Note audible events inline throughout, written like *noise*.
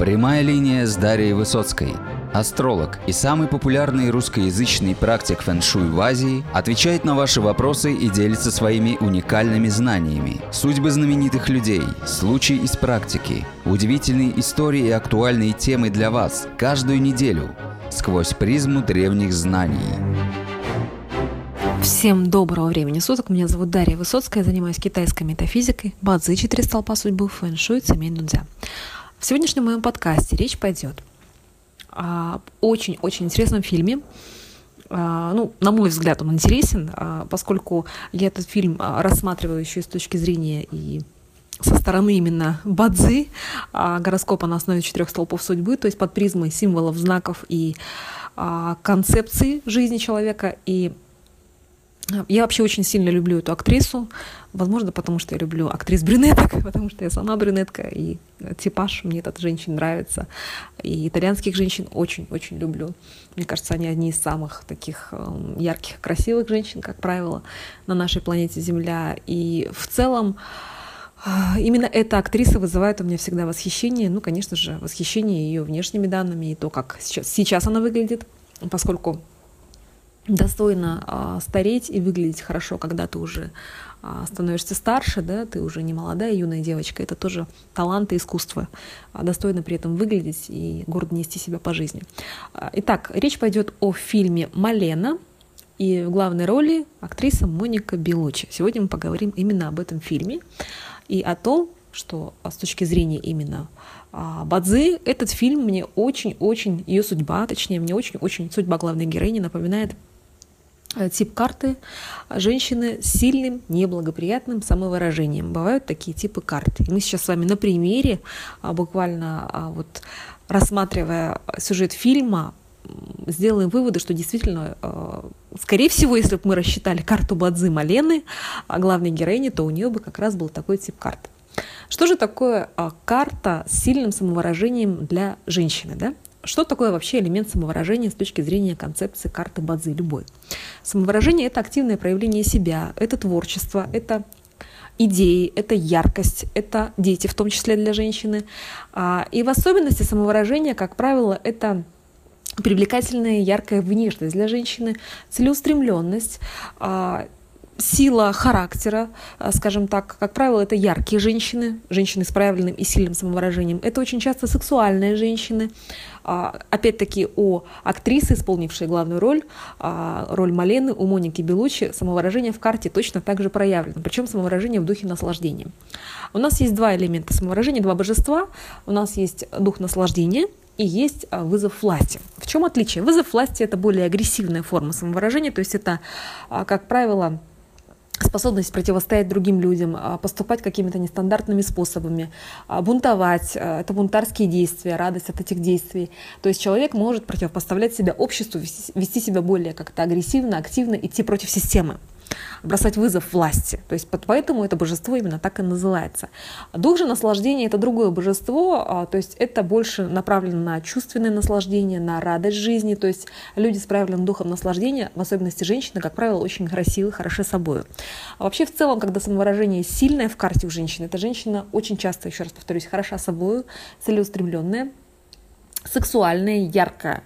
Прямая линия с Дарьей Высоцкой. Астролог и самый популярный русскоязычный практик фэн-шуй в Азии отвечает на ваши вопросы и делится своими уникальными знаниями. Судьбы знаменитых людей, случаи из практики, удивительные истории и актуальные темы для вас каждую неделю сквозь призму древних знаний. Всем доброго времени суток. Меня зовут Дарья Высоцкая, занимаюсь китайской метафизикой, бадзи, четыре столпа судьбы, фэн-шуй, цемей нудзя. В сегодняшнем моем подкасте речь пойдет о очень-очень интересном фильме. А, ну, на мой взгляд, он интересен, а, поскольку я этот фильм а, рассматриваю еще и с точки зрения и со стороны именно бадзи, гороскопа на основе четырех столпов судьбы, то есть под призмой символов, знаков и концепции жизни человека. И я вообще очень сильно люблю эту актрису, возможно, потому что я люблю актрис брюнеток, *laughs* потому что я сама брюнетка, и типаж мне этот женщин нравится. И итальянских женщин очень-очень люблю. Мне кажется, они одни из самых таких эм, ярких, красивых женщин, как правило, на нашей планете Земля. И в целом э, Именно эта актриса вызывает у меня всегда восхищение. Ну, конечно же, восхищение ее внешними данными и то, как сейчас, сейчас она выглядит, поскольку достойно а, стареть и выглядеть хорошо, когда ты уже а, становишься старше, да, ты уже не молодая юная девочка, это тоже талант и искусство, а, достойно при этом выглядеть и гордо нести себя по жизни. Итак, речь пойдет о фильме «Малена», и в главной роли актриса Моника Белучи. Сегодня мы поговорим именно об этом фильме и о том, что с точки зрения именно Бадзи, этот фильм мне очень-очень, ее судьба, точнее, мне очень-очень судьба главной героини напоминает Э, тип карты женщины с сильным неблагоприятным самовыражением. Бывают такие типы карт. И мы сейчас с вами на примере, а, буквально а, вот рассматривая сюжет фильма, сделаем выводы, что действительно, э, скорее всего, если бы мы рассчитали карту Бадзы Малены, а главной героини, то у нее бы как раз был такой тип карты. Что же такое карта с сильным самовыражением для женщины? Да? Что такое вообще элемент самовыражения с точки зрения концепции карты Бадзи любой? Самовыражение – это активное проявление себя, это творчество, это идеи, это яркость, это дети, в том числе для женщины. А, и в особенности самовыражение, как правило, это привлекательная яркая внешность для женщины, целеустремленность, а, сила характера, а, скажем так, как правило, это яркие женщины, женщины с проявленным и сильным самовыражением. Это очень часто сексуальные женщины. А, опять-таки о актрисе, исполнившей главную роль, а, роль Малены у Моники Белучи, самовыражение в карте точно так же проявлено, причем самовыражение в духе наслаждения. У нас есть два элемента самовыражения, два божества. У нас есть дух наслаждения – и есть вызов власти. В чем отличие? Вызов власти – это более агрессивная форма самовыражения, то есть это, как правило, способность противостоять другим людям, а, поступать какими-то нестандартными способами, а, бунтовать, а, это бунтарские действия, радость от этих действий. То есть человек может противопоставлять себя обществу, вести себя более как-то агрессивно, активно, идти против системы бросать вызов власти. То есть поэтому это божество именно так и называется. Дух же наслаждения – это другое божество, а, то есть это больше направлено на чувственное наслаждение, на радость жизни. То есть люди с правильным духом наслаждения, в особенности женщины, как правило, очень красивы, хороши собой. А вообще в целом, когда самовыражение сильное в карте у женщины, эта женщина очень часто, еще раз повторюсь, хороша собой, целеустремленная, сексуальная, яркая.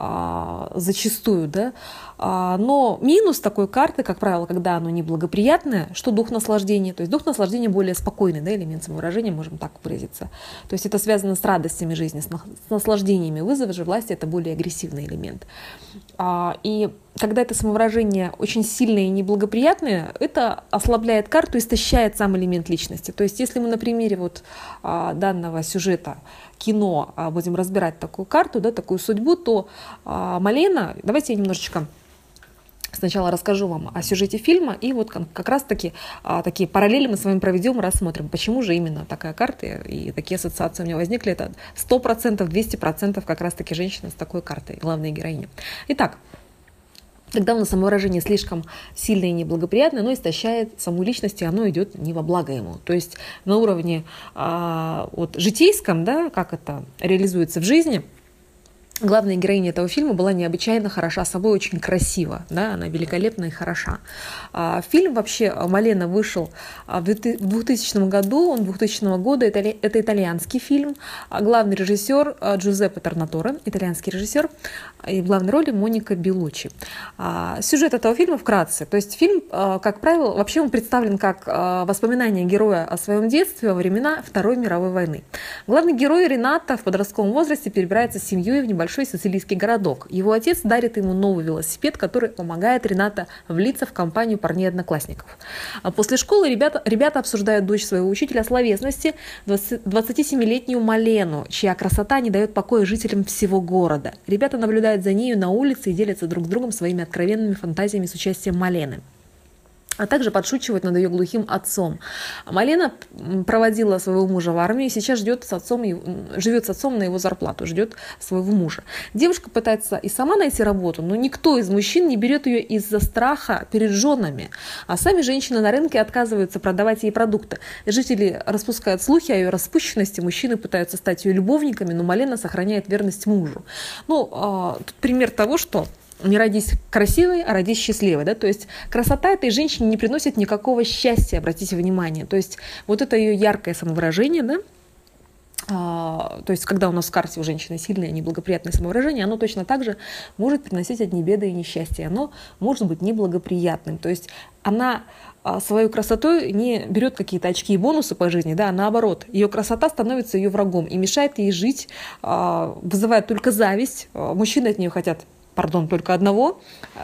А, зачастую, да. А, но минус такой карты, как правило, когда оно неблагоприятное, что дух наслаждения, то есть дух наслаждения более спокойный, да, элемент самовыражения, можем так выразиться. То есть это связано с радостями жизни, с наслаждениями. Вызов же власти – это более агрессивный элемент. А, и когда это самовыражение очень сильное и неблагоприятное, это ослабляет карту, истощает сам элемент личности. То есть если мы на примере вот данного сюжета кино будем разбирать такую карту, да, такую судьбу, то а, Малена, давайте я немножечко Сначала расскажу вам о сюжете фильма, и вот как раз-таки а, такие параллели мы с вами проведем и рассмотрим, почему же именно такая карта и такие ассоциации у меня возникли. Это 100%, 200% как раз-таки женщина с такой картой, главная героиня. Итак, когда у нас самовыражение слишком сильное и неблагоприятное, оно истощает саму личность, и оно идет не во благо ему. То есть на уровне а, вот, житейском, да, как это реализуется в жизни – главная героиня этого фильма была необычайно хороша собой, очень красива, да, она великолепна и хороша. А, фильм вообще Малена вышел а, в 2000 году, он 2000 года, это, это итальянский фильм, а главный режиссер Джузеппе Торнаторе, итальянский режиссер, и в главной роли Моника Белучи. Сюжет этого фильма вкратце, то есть фильм, как правило, вообще он представлен как воспоминание героя о своем детстве во времена Второй мировой войны. Главный герой Рената в подростковом возрасте перебирается с семьей в небольшой небольшой сицилийский городок. Его отец дарит ему новый велосипед, который помогает Рената влиться в компанию парней-одноклассников. А после школы ребята, ребята обсуждают дочь своего учителя словесности, 27-летнюю Малену, чья красота не дает покоя жителям всего города. Ребята наблюдают за нею на улице и делятся друг с другом своими откровенными фантазиями с участием Малены а также подшучивать над ее глухим отцом. Малена проводила своего мужа в армию и сейчас ждет с отцом, живет с отцом на его зарплату, ждет своего мужа. Девушка пытается и сама найти работу, но никто из мужчин не берет ее из-за страха перед женами. А сами женщины на рынке отказываются продавать ей продукты. Жители распускают слухи о ее распущенности, мужчины пытаются стать ее любовниками, но Малена сохраняет верность мужу. Ну, а, тут пример того, что не родись красивой, а родись счастливой. Да? То есть красота этой женщине не приносит никакого счастья, обратите внимание. То есть вот это ее яркое самовыражение, да, а, то есть, когда у нас в карте у женщины сильное неблагоприятное самовыражение, оно точно так же может приносить одни беды и несчастья. Оно может быть неблагоприятным. То есть, она а, свою красотой не берет какие-то очки и бонусы по жизни, да, а наоборот, ее красота становится ее врагом и мешает ей жить, а, вызывает только зависть. Мужчины от нее хотят пардон, только одного,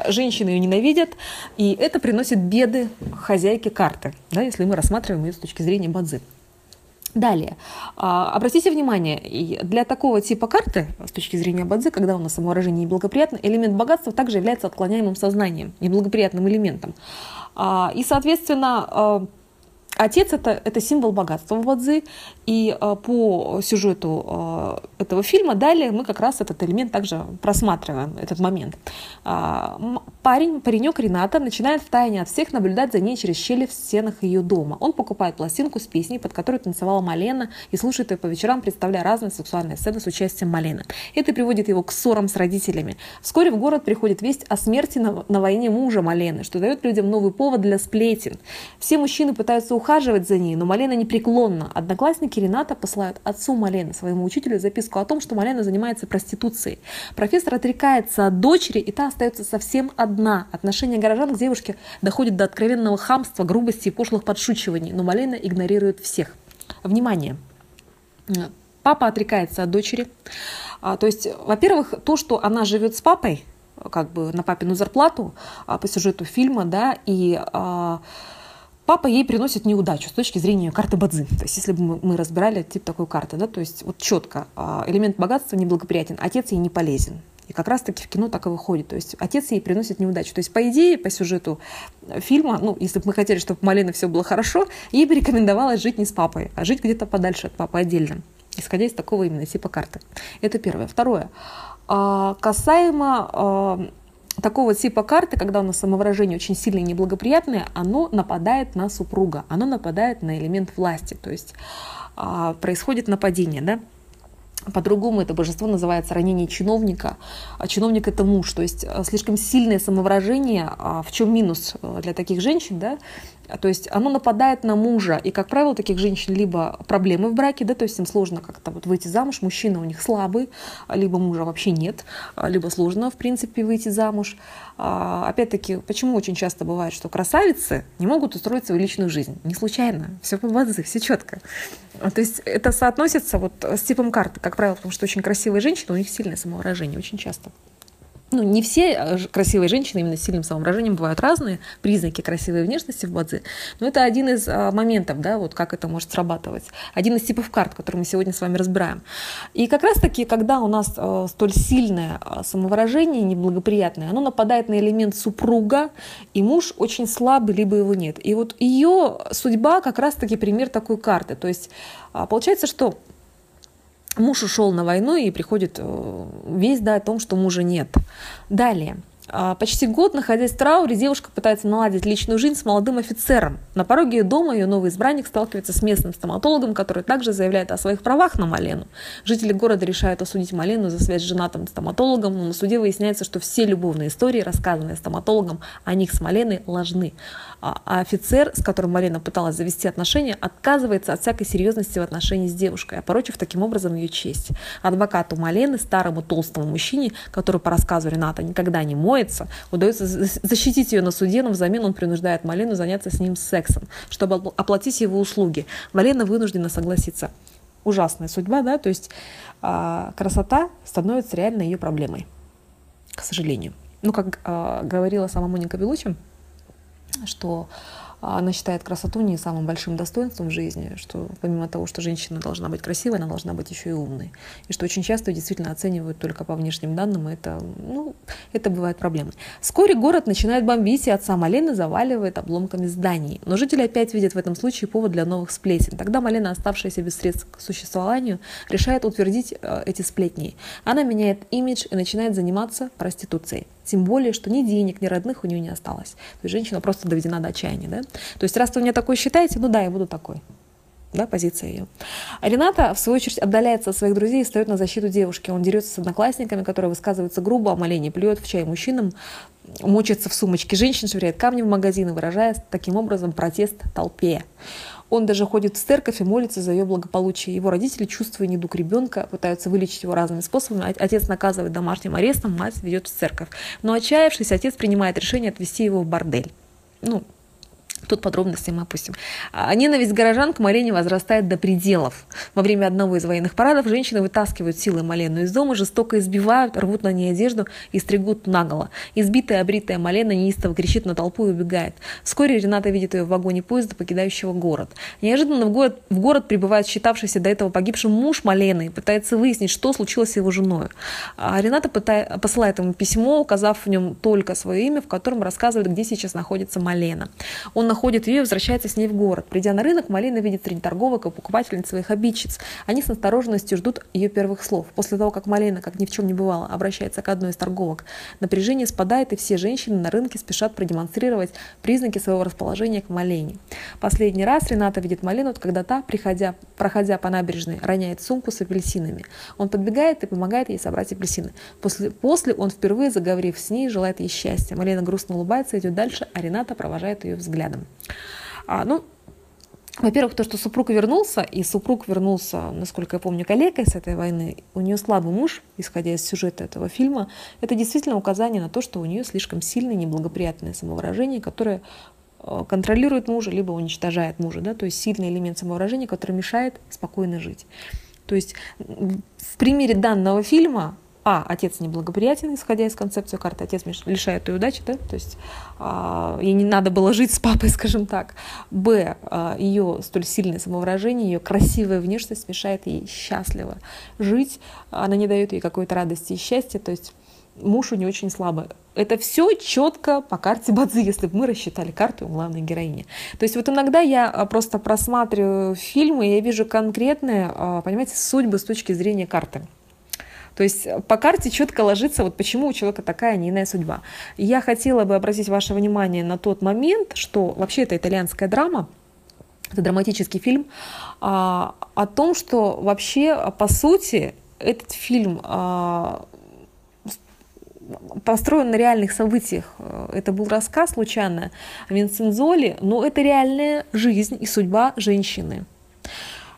женщины ее ненавидят, и это приносит беды хозяйке карты, да, если мы рассматриваем ее с точки зрения бадзи. Далее, а, обратите внимание, для такого типа карты, с точки зрения Бадзи, когда у нас самовыражение неблагоприятно, элемент богатства также является отклоняемым сознанием, неблагоприятным элементом. А, и, соответственно, а, Отец это, это символ богатства в Бадзи, и э, по сюжету э, этого фильма далее мы как раз этот элемент также просматриваем, этот момент. Э, парень, паренек Рената начинает в тайне от всех наблюдать за ней через щели в стенах ее дома. Он покупает пластинку с песней, под которую танцевала Малена, и слушает ее по вечерам, представляя разные сексуальные сцены с участием Малены. Это приводит его к ссорам с родителями. Вскоре в город приходит весть о смерти на, на войне мужа Малены, что дает людям новый повод для сплетен. Все мужчины пытаются ухаживать за ней, но Малена непреклонна. Одноклассники Рената посылают отцу Малены, своему учителю, записку о том, что Малена занимается проституцией. Профессор отрекается от дочери, и та остается совсем одна. Отношение горожан к девушке доходит до откровенного хамства, грубости и пошлых подшучиваний, но Малена игнорирует всех. Внимание! Папа отрекается от дочери. А, то есть, во-первых, то, что она живет с папой, как бы на папину зарплату а, по сюжету фильма, да, и а, папа ей приносит неудачу с точки зрения карты Бадзи. То есть, если бы мы разбирали тип такой карты, да, то есть вот четко а, элемент богатства неблагоприятен, отец ей не полезен. И как раз-таки в кино так и выходит. То есть отец ей приносит неудачу. То есть, по идее, по сюжету фильма, ну, если бы мы хотели, чтобы у все было хорошо, ей бы рекомендовалось жить не с папой, а жить где-то подальше от папы отдельно, исходя из такого именно типа карты. Это первое. Второе. А, касаемо а, такого типа карты, когда у нас самовыражение очень сильное и неблагоприятное, оно нападает на супруга, оно нападает на элемент власти, то есть а, происходит нападение, да, по-другому это божество называется ранение чиновника, а чиновник это муж, то есть а, слишком сильное самовыражение, а в чем минус э, для таких женщин, да, то есть оно нападает на мужа, и, как правило, таких женщин либо проблемы в браке, да, то есть им сложно как-то вот выйти замуж, мужчина у них слабый, либо мужа вообще нет, либо сложно, в принципе, выйти замуж. А, опять-таки, почему очень часто бывает, что красавицы не могут устроить свою личную жизнь? Не случайно, все по базе, все четко. То есть это соотносится вот с типом карты, как правило, потому что очень красивые женщины, у них сильное самовыражение, очень часто ну, не все э, красивые женщины именно с сильным самовыражением бывают разные признаки красивой внешности в бадзи, но это один из а, моментов, да, вот как это может срабатывать. Один из типов карт, который мы сегодня с вами разбираем. И как раз-таки, когда у нас а, столь сильное а, самовыражение неблагоприятное, оно нападает на элемент супруга, и муж очень слабый, либо его нет. И вот ее судьба как раз-таки пример такой карты. То есть а, получается, что Муж ушел на войну и приходит э, весть да, о том, что мужа нет. Далее. А, почти год, находясь в трауре, девушка пытается наладить личную жизнь с молодым офицером. На пороге ее дома ее новый избранник сталкивается с местным стоматологом, который также заявляет о своих правах на Малену. Жители города решают осудить Малену за связь с женатым стоматологом, но на суде выясняется, что все любовные истории, рассказанные стоматологом о них с Маленой, ложны. А, а офицер, с которым Малена пыталась завести отношения, отказывается от всякой серьезности в отношении с девушкой, опорочив таким образом ее честь. Адвокату Малены, старому толстому мужчине, который по рассказу Рената никогда не моется, удается защитить ее на суде, но взамен он принуждает Малену заняться с ним сексом, чтобы оплатить его услуги. Малена вынуждена согласиться. Ужасная судьба, да, то есть а, красота становится реально ее проблемой, к сожалению. Ну, как а, говорила сама Моника Белучи, что а она считает красоту не самым большим достоинством в жизни, что помимо того, что женщина должна быть красивой, она должна быть еще и умной. И что очень часто действительно оценивают только по внешним данным, и это, ну, это бывает проблемой. Вскоре город начинает бомбить, и отца Малены заваливает обломками зданий. Но жители опять видят в этом случае повод для новых сплетен. Тогда Малена, оставшаяся без средств к существованию, решает утвердить э, эти сплетни. Она меняет имидж и начинает заниматься проституцией. Тем более, что ни денег, ни родных у нее не осталось. То есть женщина просто доведена до отчаяния. Да? То есть раз вы меня такой считаете, ну да, я буду такой. Да, позиция ее. А Рената, в свою очередь, отдаляется от своих друзей и встает на защиту девушки. Он дерется с одноклассниками, которые высказываются грубо о молении, плюет в чай мужчинам, мочится в сумочке женщин, швыряет камни в магазины, выражая таким образом протест толпе. Он даже ходит в церковь и молится за ее благополучие. Его родители, чувствуя недуг ребенка, пытаются вылечить его разными способами. Отец наказывает домашним арестом, мать ведет в церковь. Но отчаявшись, отец принимает решение отвезти его в бордель. Ну, Тут подробности мы опустим. А ненависть горожан к Малене возрастает до пределов. Во время одного из военных парадов женщины вытаскивают силы Малену из дома, жестоко избивают, рвут на ней одежду и стригут наголо. Избитая, обритая Малена неистово кричит на толпу и убегает. Вскоре Рената видит ее в вагоне поезда, покидающего город. Неожиданно в город, в город прибывает считавшийся до этого погибшим муж Малены и пытается выяснить, что случилось с его женой. А Рената пытает, посылает ему письмо, указав в нем только свое имя, в котором рассказывает, где сейчас находится Малена. Он находит ее и возвращается с ней в город. Придя на рынок, Малина видит среди торговок и покупательниц своих обидчиц. Они с осторожностью ждут ее первых слов. После того, как Малина, как ни в чем не бывало, обращается к одной из торговок, напряжение спадает, и все женщины на рынке спешат продемонстрировать признаки своего расположения к Малене. Последний раз Рената видит Малину, когда та, приходя, проходя по набережной, роняет сумку с апельсинами. Он подбегает и помогает ей собрать апельсины. После, после он, впервые заговорив с ней, желает ей счастья. Малина грустно улыбается, идет дальше, а Рената провожает ее взглядом. А, ну, во-первых, то, что супруг вернулся, и супруг вернулся, насколько я помню, коллегой с этой войны, у нее слабый муж, исходя из сюжета этого фильма, это действительно указание на то, что у нее слишком сильное неблагоприятное самовыражение, которое э, контролирует мужа, либо уничтожает мужа, да, то есть сильный элемент самовыражения, который мешает спокойно жить. То есть в примере данного фильма а, отец неблагоприятен, исходя из концепции карты, отец лишает ее удачи, да, то есть а, ей не надо было жить с папой, *laughs* скажем так. Б, а, ее столь сильное самовыражение, ее красивая внешность мешает ей счастливо жить, она не дает ей какой-то радости и счастья, то есть муж у нее очень слабый. Это все четко по карте Бадзи, если бы мы рассчитали карту у главной героини. То есть вот иногда я а, просто просматриваю фильмы, и я вижу конкретные, а, понимаете, судьбы с точки зрения карты. То есть по карте четко ложится, вот почему у человека такая, не иная судьба. Я хотела бы обратить ваше внимание на тот момент, что вообще это итальянская драма, это драматический фильм, а, о том, что вообще, по сути, этот фильм а, построен на реальных событиях. Это был рассказ случайно Винсензоли, но это реальная жизнь и судьба женщины.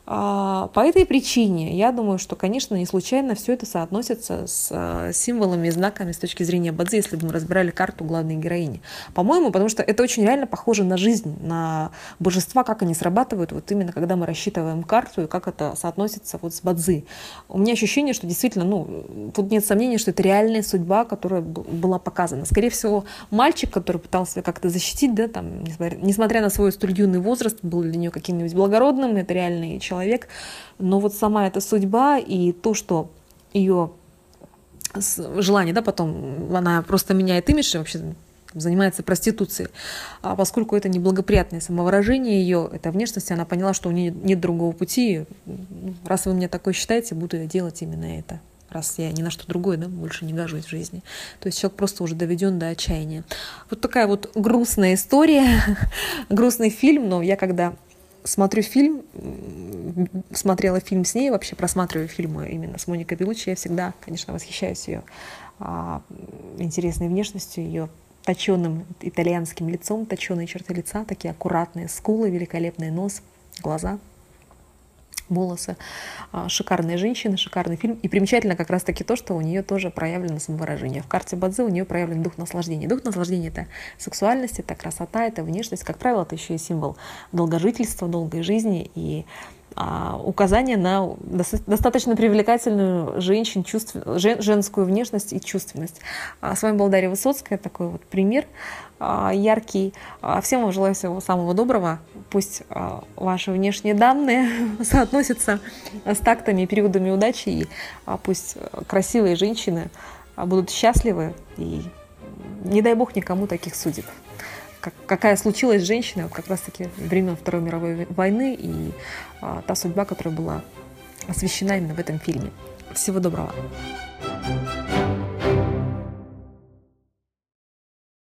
А, по этой причине я думаю, что, конечно, не случайно все это соотносится с а, символами и знаками с точки зрения Бадзи, если бы мы разбирали карту главной героини. По-моему, потому что это очень реально похоже на жизнь, на божества, как они срабатывают, вот именно когда мы рассчитываем карту и как это соотносится вот с Бадзи. У меня ощущение, что действительно, ну, тут нет сомнений, что это реальная судьба, которая была показана. Скорее всего, мальчик, который пытался как-то защитить, да, там, несмотря, несмотря на свой столь юный возраст, был для нее каким-нибудь благородным, это реальный человек, человек, но вот сама эта судьба и то, что ее желание, да, потом она просто меняет имидж и вообще занимается проституцией. А поскольку это неблагоприятное самовыражение ее, эта внешность, она поняла, что у нее нет другого пути. Раз вы мне такое считаете, буду я делать именно это. раз я ни на что другое да, больше не гожусь в жизни. То есть человек просто уже доведен до отчаяния. Вот такая вот грустная история, *laughs* грустный фильм, но я когда смотрю фильм, смотрела фильм с ней, вообще просматриваю фильмы именно с Моникой Белучи, я всегда, конечно, восхищаюсь ее а, интересной внешностью, ее точеным итальянским лицом, точеные черты лица, такие аккуратные скулы, великолепный нос, глаза – волосы. А, шикарная женщина, шикарный фильм. И примечательно как раз-таки то, что у нее тоже проявлено самовыражение. В карте Бадзе у нее проявлен дух наслаждения. Дух наслаждения — это сексуальность, это красота, это внешность. Как правило, это еще и символ долгожительства, долгой жизни и а, указание на достаточно привлекательную женщин, чувств, женскую внешность и чувственность. А, с вами был Дарья Высоцкая, такой вот пример а, яркий. Всем вам желаю всего самого доброго. Пусть ваши внешние данные *laughs* соотносятся с тактами и периодами удачи, и пусть красивые женщины будут счастливы, и не дай бог никому таких судеб как, какая случилась с женщиной вот как раз-таки времен Второй мировой войны и а, та судьба, которая была освещена именно в этом фильме. Всего доброго. thank you